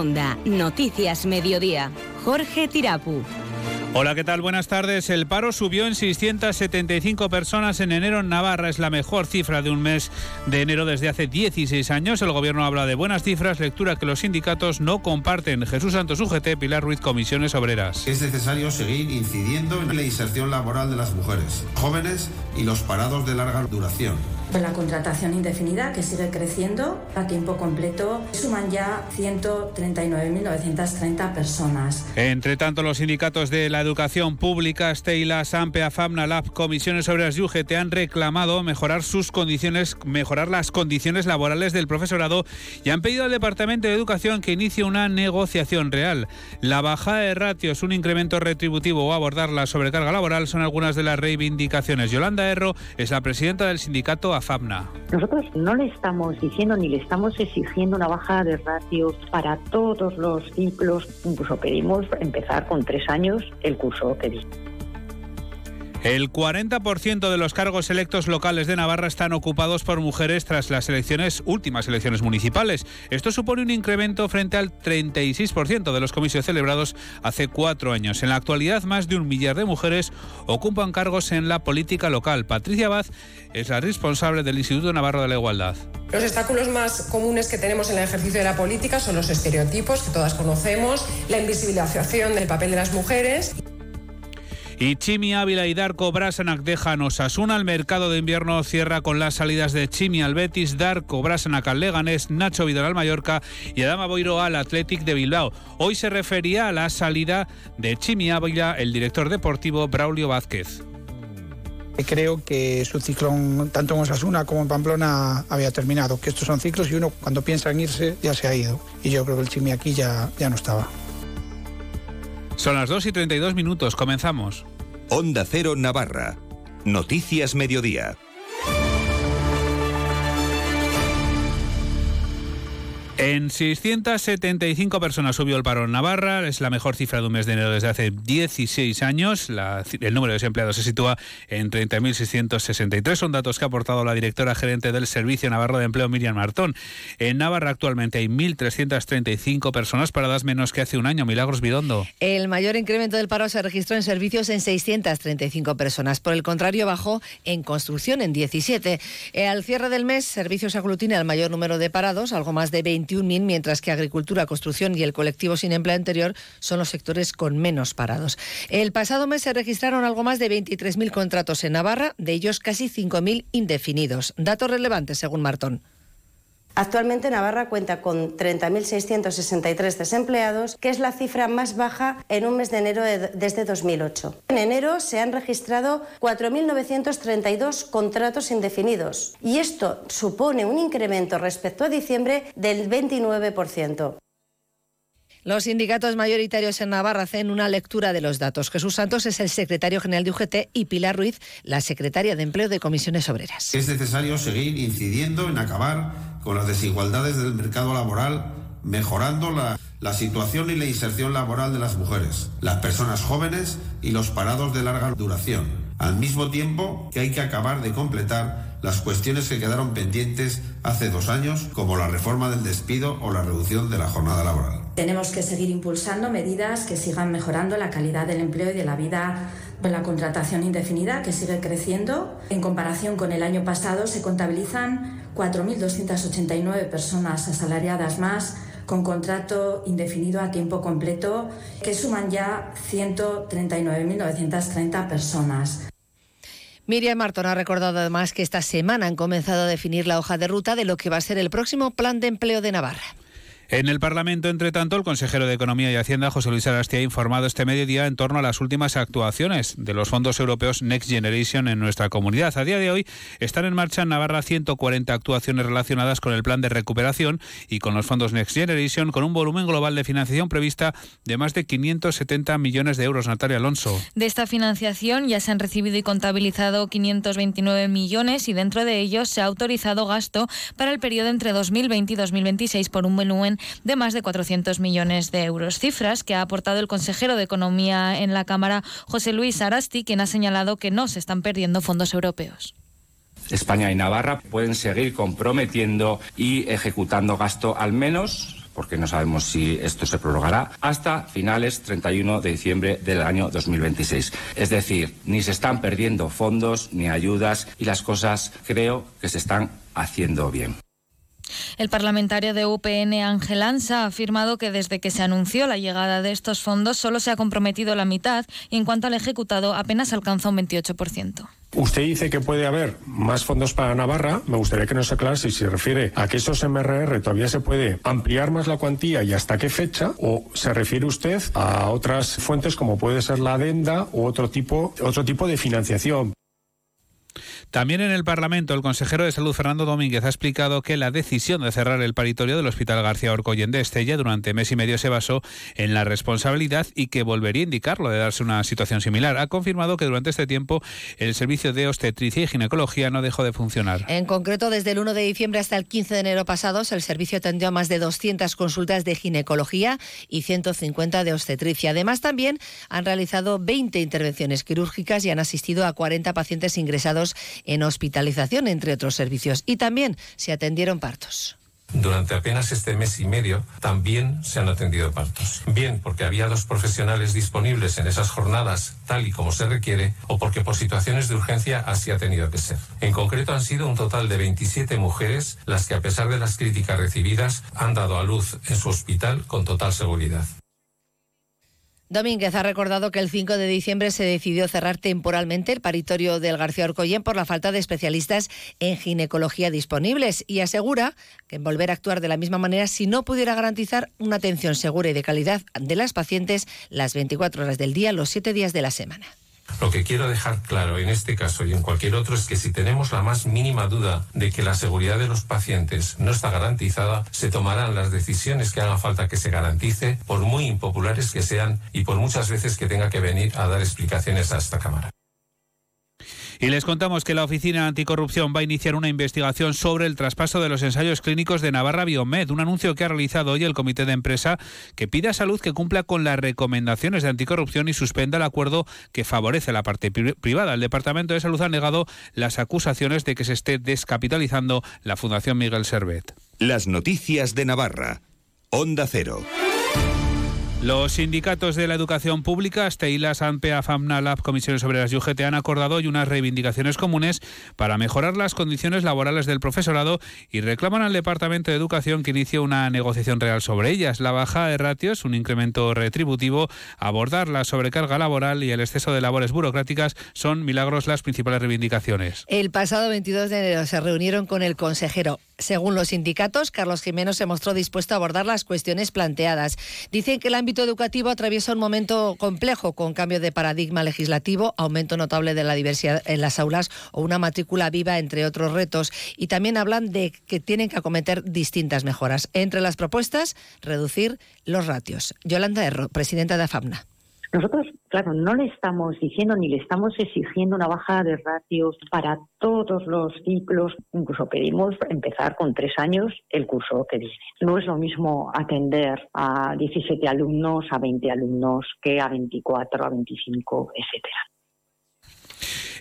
Onda, Noticias Mediodía. Jorge Tirapu. Hola, ¿qué tal? Buenas tardes. El paro subió en 675 personas en enero en Navarra. Es la mejor cifra de un mes de enero desde hace 16 años. El gobierno habla de buenas cifras, lectura que los sindicatos no comparten. Jesús Santos UGT, Pilar Ruiz, Comisiones Obreras. Es necesario seguir incidiendo en la inserción laboral de las mujeres, jóvenes y los parados de larga duración la contratación indefinida, que sigue creciendo a tiempo completo, suman ya 139.930 personas. Entre tanto, los sindicatos de la educación pública, Steyla, Sampea, Famna, Lab, Comisiones Obreras y UGT han reclamado mejorar sus condiciones, mejorar las condiciones laborales del profesorado y han pedido al Departamento de Educación que inicie una negociación real. La bajada de ratios, un incremento retributivo o abordar la sobrecarga laboral son algunas de las reivindicaciones. Yolanda Erro es la presidenta del sindicato nosotros no le estamos diciendo ni le estamos exigiendo una baja de ratios para todos los ciclos, incluso pedimos empezar con tres años el curso que viene. El 40% de los cargos electos locales de Navarra están ocupados por mujeres tras las elecciones, últimas elecciones municipales. Esto supone un incremento frente al 36% de los comicios celebrados hace cuatro años. En la actualidad, más de un millar de mujeres ocupan cargos en la política local. Patricia Baz es la responsable del Instituto Navarro de la Igualdad. Los obstáculos más comunes que tenemos en el ejercicio de la política son los estereotipos que todas conocemos, la invisibilización del papel de las mujeres. Y Chimi Ávila y Darko Brasanac dejan Osasuna. El mercado de invierno cierra con las salidas de Chimi al Betis, Darko Brasanac al Leganés, Nacho Vidal al Mallorca y Adama Boiro al Athletic de Bilbao. Hoy se refería a la salida de Chimi Ávila, el director deportivo Braulio Vázquez. Creo que su ciclo tanto en Osasuna como en Pamplona había terminado, que estos son ciclos y uno cuando piensa en irse ya se ha ido. Y yo creo que el Chimi aquí ya, ya no estaba. Son las 2 y 32 minutos, comenzamos. Onda Cero Navarra. Noticias Mediodía. En 675 personas subió el paro en Navarra, es la mejor cifra de un mes de enero desde hace 16 años. el número de desempleados se sitúa en 30.663. Son datos que ha aportado la directora gerente del Servicio Navarro de Empleo, Miriam Martón. En Navarra actualmente hay 1.335 personas paradas menos que hace un año. Milagros Bidondo. El mayor incremento del paro se registró en servicios en 635 personas. Por el contrario, bajó en construcción en 17. Eh, al cierre del mes, servicios aglutina el mayor número de parados, algo más de 20 mientras que agricultura, construcción y el colectivo sin empleo anterior son los sectores con menos parados. El pasado mes se registraron algo más de 23.000 contratos en Navarra, de ellos casi 5.000 indefinidos. Datos relevantes, según Martón. Actualmente Navarra cuenta con 30.663 desempleados, que es la cifra más baja en un mes de enero desde 2008. En enero se han registrado 4.932 contratos indefinidos y esto supone un incremento respecto a diciembre del 29%. Los sindicatos mayoritarios en Navarra hacen una lectura de los datos. Jesús Santos es el secretario general de UGT y Pilar Ruiz, la secretaria de Empleo de Comisiones Obreras. Es necesario seguir incidiendo en acabar con las desigualdades del mercado laboral, mejorando la, la situación y la inserción laboral de las mujeres, las personas jóvenes y los parados de larga duración, al mismo tiempo que hay que acabar de completar las cuestiones que quedaron pendientes hace dos años, como la reforma del despido o la reducción de la jornada laboral. Tenemos que seguir impulsando medidas que sigan mejorando la calidad del empleo y de la vida la contratación indefinida, que sigue creciendo. En comparación con el año pasado, se contabilizan 4.289 personas asalariadas más con contrato indefinido a tiempo completo, que suman ya 139.930 personas. Miriam Martón ha recordado además que esta semana han comenzado a definir la hoja de ruta de lo que va a ser el próximo plan de empleo de Navarra. En el Parlamento, entre tanto, el consejero de Economía y Hacienda, José Luis Arastia, ha informado este mediodía en torno a las últimas actuaciones de los fondos europeos Next Generation en nuestra comunidad. A día de hoy están en marcha en Navarra 140 actuaciones relacionadas con el plan de recuperación y con los fondos Next Generation, con un volumen global de financiación prevista de más de 570 millones de euros. Natalia Alonso. De esta financiación ya se han recibido y contabilizado 529 millones y dentro de ellos se ha autorizado gasto para el periodo entre 2020 y 2026 por un volumen de más de 400 millones de euros. Cifras que ha aportado el consejero de Economía en la Cámara, José Luis Arasti, quien ha señalado que no se están perdiendo fondos europeos. España y Navarra pueden seguir comprometiendo y ejecutando gasto al menos porque no sabemos si esto se prorrogará, hasta finales 31 de diciembre del año 2026. Es decir, ni se están perdiendo fondos ni ayudas y las cosas creo que se están haciendo bien. El parlamentario de UPN, Ángel Ansa, ha afirmado que desde que se anunció la llegada de estos fondos solo se ha comprometido la mitad y en cuanto al ejecutado apenas alcanza un 28%. Usted dice que puede haber más fondos para Navarra. Me gustaría que nos aclarase si se refiere a que esos MRR todavía se puede ampliar más la cuantía y hasta qué fecha, o se refiere usted a otras fuentes como puede ser la adenda u otro tipo, otro tipo de financiación. También en el Parlamento, el consejero de Salud, Fernando Domínguez, ha explicado que la decisión de cerrar el paritorio del Hospital García Orcoyen de Estella durante mes y medio se basó en la responsabilidad y que volvería a indicarlo de darse una situación similar. Ha confirmado que durante este tiempo el servicio de obstetricia y ginecología no dejó de funcionar. En concreto, desde el 1 de diciembre hasta el 15 de enero pasados, el servicio atendió a más de 200 consultas de ginecología y 150 de obstetricia. Además, también han realizado 20 intervenciones quirúrgicas y han asistido a 40 pacientes ingresados en hospitalización, entre otros servicios. Y también se atendieron partos. Durante apenas este mes y medio también se han atendido partos. Bien porque había dos profesionales disponibles en esas jornadas tal y como se requiere o porque por situaciones de urgencia así ha tenido que ser. En concreto han sido un total de 27 mujeres las que a pesar de las críticas recibidas han dado a luz en su hospital con total seguridad. Domínguez ha recordado que el 5 de diciembre se decidió cerrar temporalmente el paritorio del García Orcoyen por la falta de especialistas en ginecología disponibles y asegura que volver a actuar de la misma manera si no pudiera garantizar una atención segura y de calidad de las pacientes las 24 horas del día, los 7 días de la semana. Lo que quiero dejar claro en este caso y en cualquier otro es que si tenemos la más mínima duda de que la seguridad de los pacientes no está garantizada, se tomarán las decisiones que haga falta que se garantice, por muy impopulares que sean y por muchas veces que tenga que venir a dar explicaciones a esta Cámara. Y les contamos que la Oficina Anticorrupción va a iniciar una investigación sobre el traspaso de los ensayos clínicos de Navarra Biomed, un anuncio que ha realizado hoy el Comité de Empresa que pide a Salud que cumpla con las recomendaciones de anticorrupción y suspenda el acuerdo que favorece la parte privada. El Departamento de Salud ha negado las acusaciones de que se esté descapitalizando la Fundación Miguel Servet. Las noticias de Navarra. Onda Cero. Los sindicatos de la educación pública, Steilas, ANPEA, FAMNA, LAB, Comisiones Obreras y UGT han acordado hoy unas reivindicaciones comunes para mejorar las condiciones laborales del profesorado y reclaman al Departamento de Educación que inicie una negociación real sobre ellas. La bajada de ratios, un incremento retributivo, abordar la sobrecarga laboral y el exceso de labores burocráticas son milagros las principales reivindicaciones. El pasado 22 de enero se reunieron con el consejero. Según los sindicatos, Carlos Jiménez se mostró dispuesto a abordar las cuestiones planteadas. Dicen que el ámbito educativo atraviesa un momento complejo con cambio de paradigma legislativo, aumento notable de la diversidad en las aulas o una matrícula viva, entre otros retos. Y también hablan de que tienen que acometer distintas mejoras. Entre las propuestas, reducir los ratios. Yolanda Erro, presidenta de AFAMNA. Nosotros, claro, no le estamos diciendo ni le estamos exigiendo una bajada de ratios para todos los ciclos, incluso pedimos empezar con tres años el curso que viene. No es lo mismo atender a 17 alumnos, a 20 alumnos, que a 24, a 25, etcétera.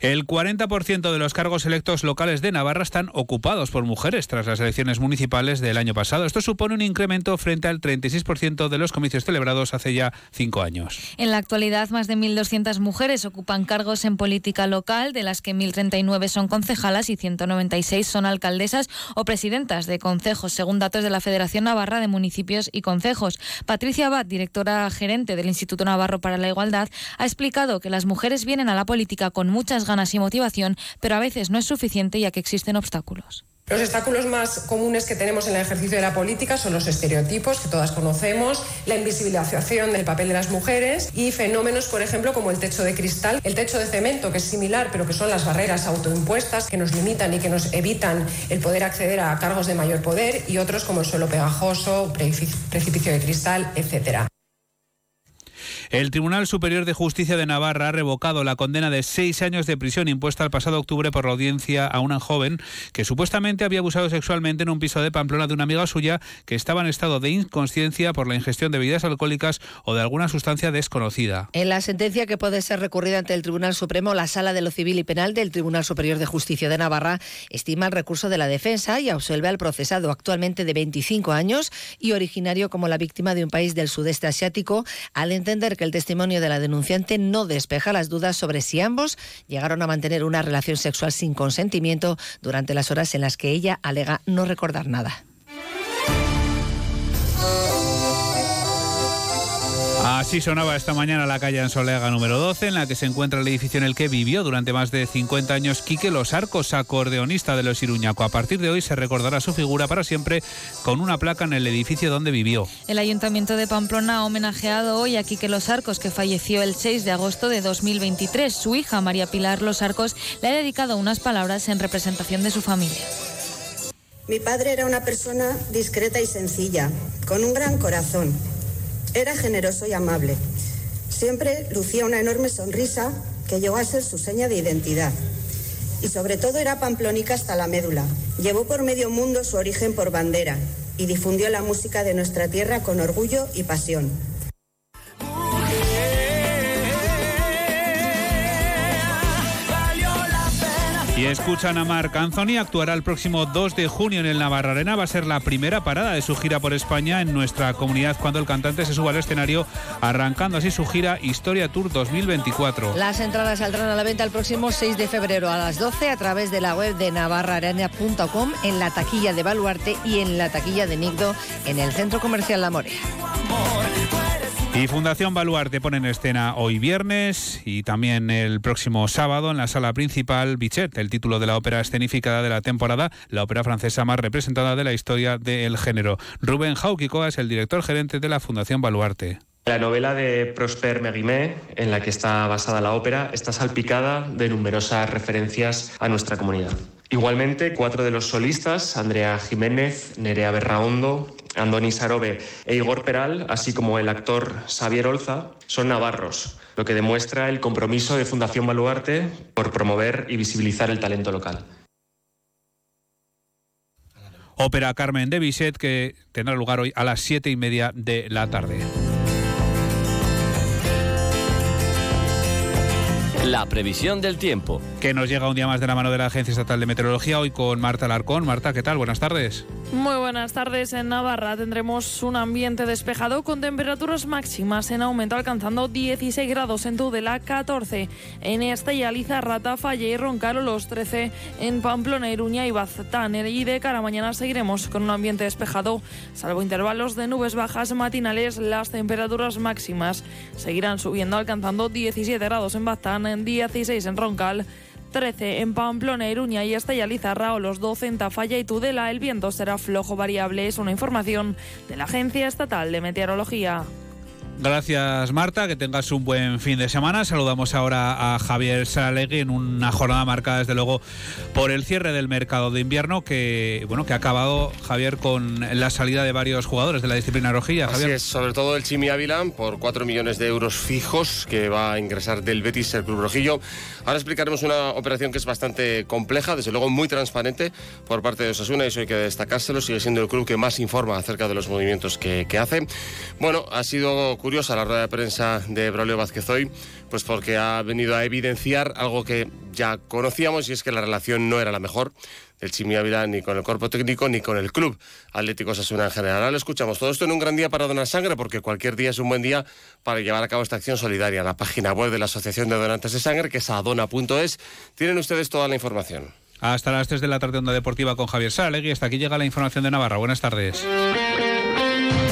El 40% de los cargos electos locales de Navarra están ocupados por mujeres tras las elecciones municipales del año pasado. Esto supone un incremento frente al 36% de los comicios celebrados hace ya cinco años. En la actualidad, más de 1.200 mujeres ocupan cargos en política local, de las que 1.039 son concejalas y 196 son alcaldesas o presidentas de concejos, según datos de la Federación Navarra de Municipios y Concejos. Patricia Abad, directora gerente del Instituto Navarro para la Igualdad, ha explicado que las mujeres vienen a la política con muchas ganas y motivación, pero a veces no es suficiente ya que existen obstáculos. Los obstáculos más comunes que tenemos en el ejercicio de la política son los estereotipos que todas conocemos, la invisibilización del papel de las mujeres y fenómenos, por ejemplo, como el techo de cristal, el techo de cemento, que es similar, pero que son las barreras autoimpuestas que nos limitan y que nos evitan el poder acceder a cargos de mayor poder y otros como el suelo pegajoso, precipicio de cristal, etcétera. El Tribunal Superior de Justicia de Navarra ha revocado la condena de seis años de prisión impuesta el pasado octubre por la audiencia a una joven que supuestamente había abusado sexualmente en un piso de Pamplona de una amiga suya que estaba en estado de inconsciencia por la ingestión de bebidas alcohólicas o de alguna sustancia desconocida. En la sentencia que puede ser recurrida ante el Tribunal Supremo, la Sala de lo Civil y Penal del Tribunal Superior de Justicia de Navarra estima el recurso de la defensa y absuelve al procesado actualmente de 25 años y originario como la víctima de un país del sudeste asiático, al entender que el testimonio de la denunciante no despeja las dudas sobre si ambos llegaron a mantener una relación sexual sin consentimiento durante las horas en las que ella alega no recordar nada. Así sonaba esta mañana la calle Ansolega número 12, en la que se encuentra el edificio en el que vivió durante más de 50 años Quique Los Arcos, acordeonista de los Iruñaco. A partir de hoy se recordará su figura para siempre con una placa en el edificio donde vivió. El Ayuntamiento de Pamplona ha homenajeado hoy a Quique Los Arcos, que falleció el 6 de agosto de 2023. Su hija, María Pilar Los Arcos, le ha dedicado unas palabras en representación de su familia. Mi padre era una persona discreta y sencilla, con un gran corazón era generoso y amable. Siempre lucía una enorme sonrisa que llegó a ser su seña de identidad. Y sobre todo era pamplónica hasta la médula. Llevó por medio mundo su origen por bandera y difundió la música de nuestra tierra con orgullo y pasión. Y escuchan a Marc Anthony, actuará el próximo 2 de junio en el Navarra Arena. Va a ser la primera parada de su gira por España en nuestra comunidad cuando el cantante se suba al escenario, arrancando así su gira Historia Tour 2024. Las entradas saldrán a la venta el próximo 6 de febrero a las 12 a través de la web de navarraarena.com, en la taquilla de Baluarte y en la taquilla de Nigdo en el Centro Comercial La Morea. Y Fundación Baluarte pone en escena hoy viernes y también el próximo sábado en la sala principal Bichet, el título de la ópera escenificada de la temporada, la ópera francesa más representada de la historia del género. Rubén Jauquicoa es el director gerente de la Fundación Baluarte. La novela de Prosper Mérimée, en la que está basada la ópera, está salpicada de numerosas referencias a nuestra comunidad. Igualmente, cuatro de los solistas, Andrea Jiménez, Nerea Berraondo, Andoni Sarobe e Igor Peral, así como el actor Xavier Olza, son navarros, lo que demuestra el compromiso de Fundación Baluarte por promover y visibilizar el talento local. Ópera Carmen de Bizet que tendrá lugar hoy a las siete y media de la tarde. La previsión del tiempo. Que nos llega un día más de la mano de la Agencia Estatal de Meteorología, hoy con Marta Larcón. Marta, ¿qué tal? Buenas tardes. Muy buenas tardes. En Navarra tendremos un ambiente despejado con temperaturas máximas en aumento alcanzando 16 grados en Tudela, 14 en Estella, Lizarrata, Falla y Roncaro, los 13 en Pamplona, Iruña y Baztán. Y de cara mañana seguiremos con un ambiente despejado, salvo intervalos de nubes bajas matinales, las temperaturas máximas seguirán subiendo alcanzando 17 grados en Baztán, 16 en Roncal, 13 en Pamplona, Iruña y Estella Lizarra los 12 en Tafalla y Tudela. El viento será flojo variable. Es una información de la Agencia Estatal de Meteorología. Gracias Marta, que tengas un buen fin de semana. Saludamos ahora a Javier Saralegui en una jornada marcada desde luego por el cierre del mercado de invierno que bueno que ha acabado Javier con la salida de varios jugadores de la disciplina rojilla. Javier. Así es, sobre todo el Chimi Ávila por 4 millones de euros fijos que va a ingresar del Betis el Club Rojillo. Ahora explicaremos una operación que es bastante compleja, desde luego muy transparente por parte de Osasuna y eso hay que destacárselo. Sigue siendo el club que más informa acerca de los movimientos que, que hace. Bueno, ha sido curiosa la rueda de prensa de Braulio Vázquez hoy, pues porque ha venido a evidenciar algo que ya conocíamos y es que la relación no era la mejor del Chimi Ávila ni con el cuerpo técnico ni con el club Atlético Sasuna en general. Ahora lo escuchamos. Todo esto en un gran día para donar sangre porque cualquier día es un buen día para llevar a cabo esta acción solidaria. La página web de la Asociación de Donantes de Sangre, que es adona.es, tienen ustedes toda la información. Hasta las 3 de la tarde, Onda Deportiva con Javier Salegui. Hasta aquí llega la información de Navarra. Buenas tardes.